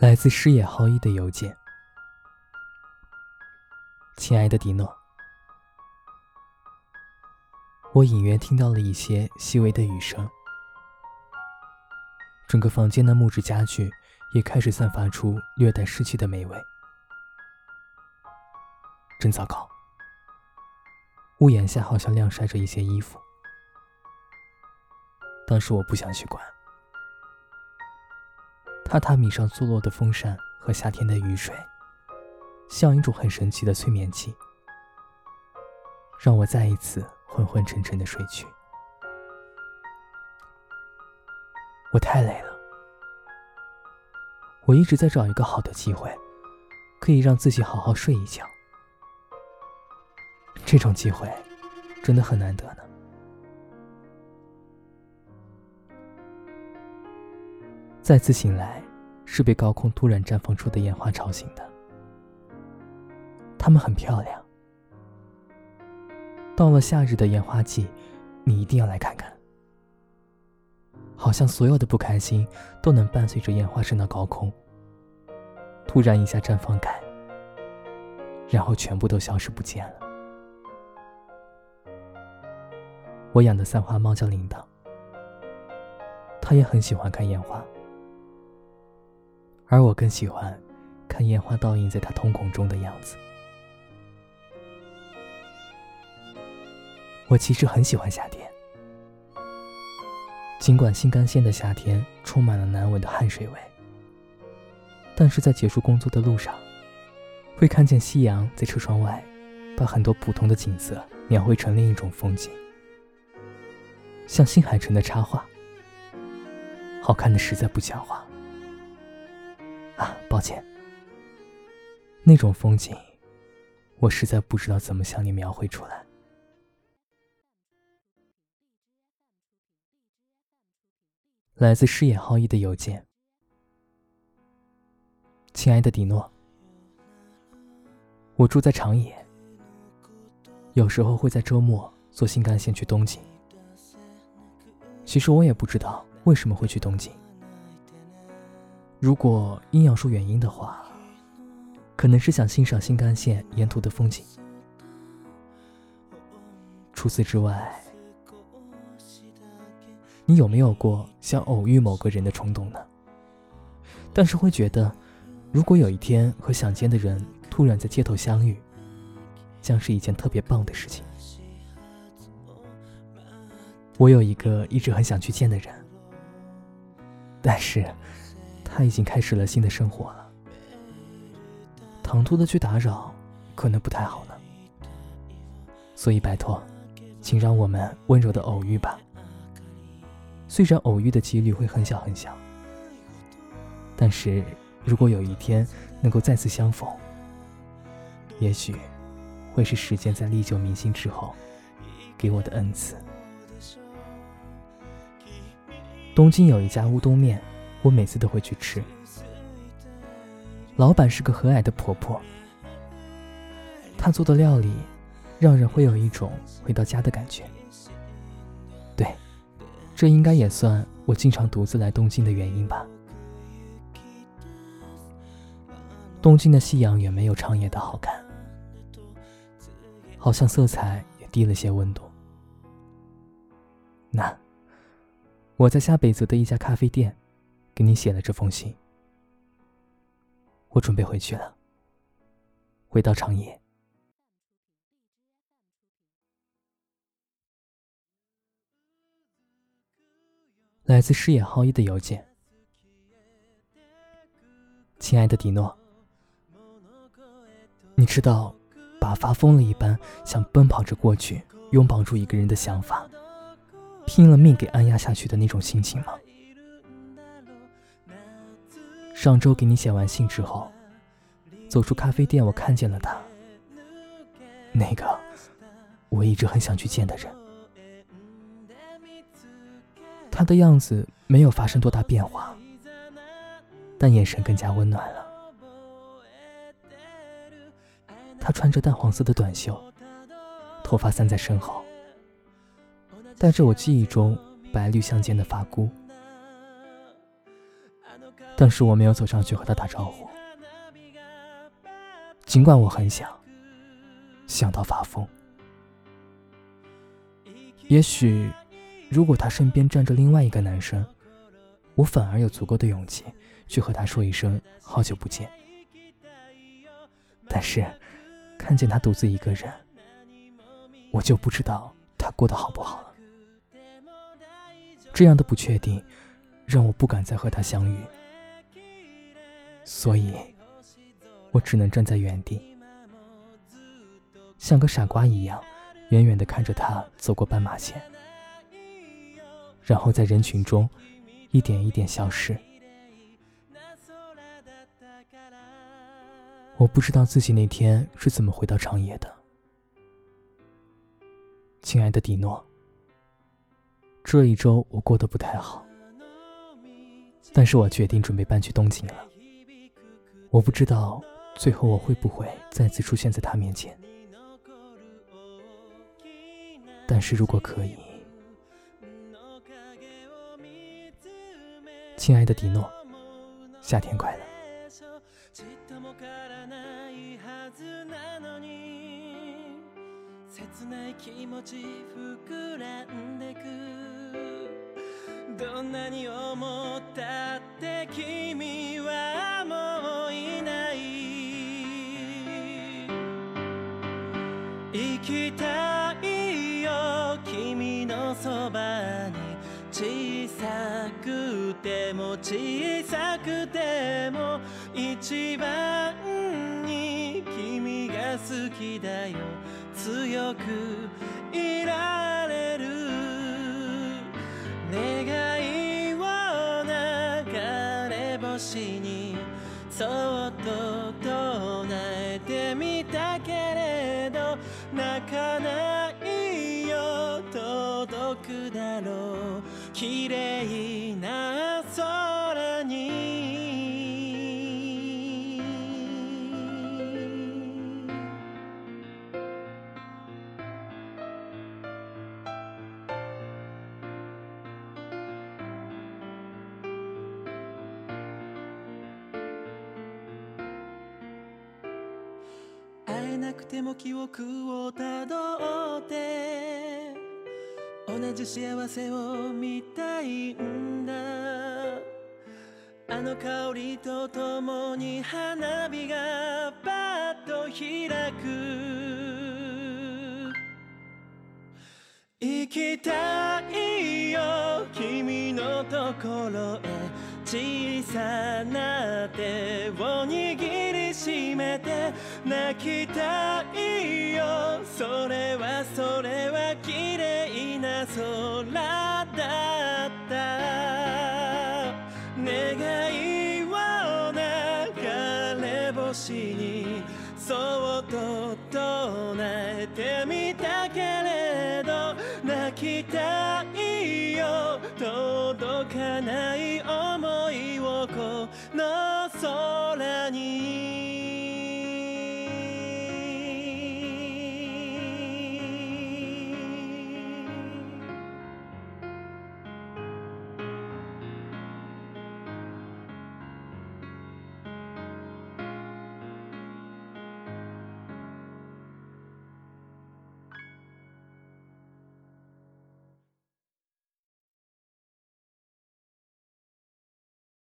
来自矢野浩一的邮件，亲爱的迪诺，我隐约听到了一些细微的雨声，整个房间的木质家具也开始散发出略带湿气的霉味，真糟糕。屋檐下好像晾晒着一些衣服，当时我不想去管。榻榻米上坐落的风扇和夏天的雨水，像一种很神奇的催眠剂，让我再一次昏昏沉沉的睡去。我太累了，我一直在找一个好的机会，可以让自己好好睡一觉。这种机会真的很难得呢。再次醒来，是被高空突然绽放出的烟花吵醒的。它们很漂亮。到了夏日的烟花季，你一定要来看看。好像所有的不开心都能伴随着烟花升到高空，突然一下绽放开，然后全部都消失不见了。我养的三花猫叫铃铛，它也很喜欢看烟花。而我更喜欢看烟花倒映在他瞳孔中的样子。我其实很喜欢夏天，尽管新干线的夏天充满了难闻的汗水味，但是在结束工作的路上，会看见夕阳在车窗外，把很多普通的景色描绘成另一种风景，像新海诚的插画，好看的实在不像话。抱歉。那种风景，我实在不知道怎么向你描绘出来。来自矢野浩一的邮件，亲爱的迪诺，我住在长野，有时候会在周末坐新干线去东京。其实我也不知道为什么会去东京。如果硬要说原因的话，可能是想欣赏新干线沿途的风景。除此之外，你有没有过想偶遇某个人的冲动呢？但是会觉得，如果有一天和想见的人突然在街头相遇，将是一件特别棒的事情。我有一个一直很想去见的人，但是。他已经开始了新的生活了，唐突的去打扰，可能不太好呢。所以拜托，请让我们温柔的偶遇吧。虽然偶遇的几率会很小很小，但是如果有一天能够再次相逢，也许会是时间在历久弥新之后给我的恩赐。东京有一家乌冬面。我每次都会去吃，老板是个和蔼的婆婆，她做的料理让人会有一种回到家的感觉。对，这应该也算我经常独自来东京的原因吧。东京的夕阳远没有长野的好看，好像色彩也低了些温度。那，我在下北泽的一家咖啡店。给你写了这封信，我准备回去了。回到长野，来自矢野浩一的邮件，亲爱的迪诺，你知道，把发疯了一般想奔跑着过去拥抱住一个人的想法，拼了命给按压下去的那种心情吗？上周给你写完信之后，走出咖啡店，我看见了他，那个我一直很想去见的人。他的样子没有发生多大变化，但眼神更加温暖了。他穿着淡黄色的短袖，头发散在身后，戴着我记忆中白绿相间的发箍。但是我没有走上去和他打招呼，尽管我很想，想到发疯。也许，如果他身边站着另外一个男生，我反而有足够的勇气去和他说一声好久不见。但是，看见他独自一个人，我就不知道他过得好不好了。这样的不确定，让我不敢再和他相遇。所以，我只能站在原地，像个傻瓜一样，远远地看着他走过斑马线，然后在人群中一点一点消失。我不知道自己那天是怎么回到长野的，亲爱的迪诺。这一周我过得不太好，但是我决定准备搬去东京了。我不知道最后我会不会再次出现在他面前，但是如果可以，亲爱的迪诺，夏天快乐。小さくても小さくても一番に君が好きだよ。強くいられる。願いを流れ星にそっと唱えてみたけれど泣かないよ。届くだろう。綺麗な空に。会えなくても記憶をたどって。同じ幸せを見たいんだ。あの香りとともに花火がパッと開く。行きたいよ君のところへ。小さな手を握りしめて。泣きたいよそれはそれは綺麗。空だった。願いを流れ星にそっと唱えてみたけれど泣きたいよ。届かない。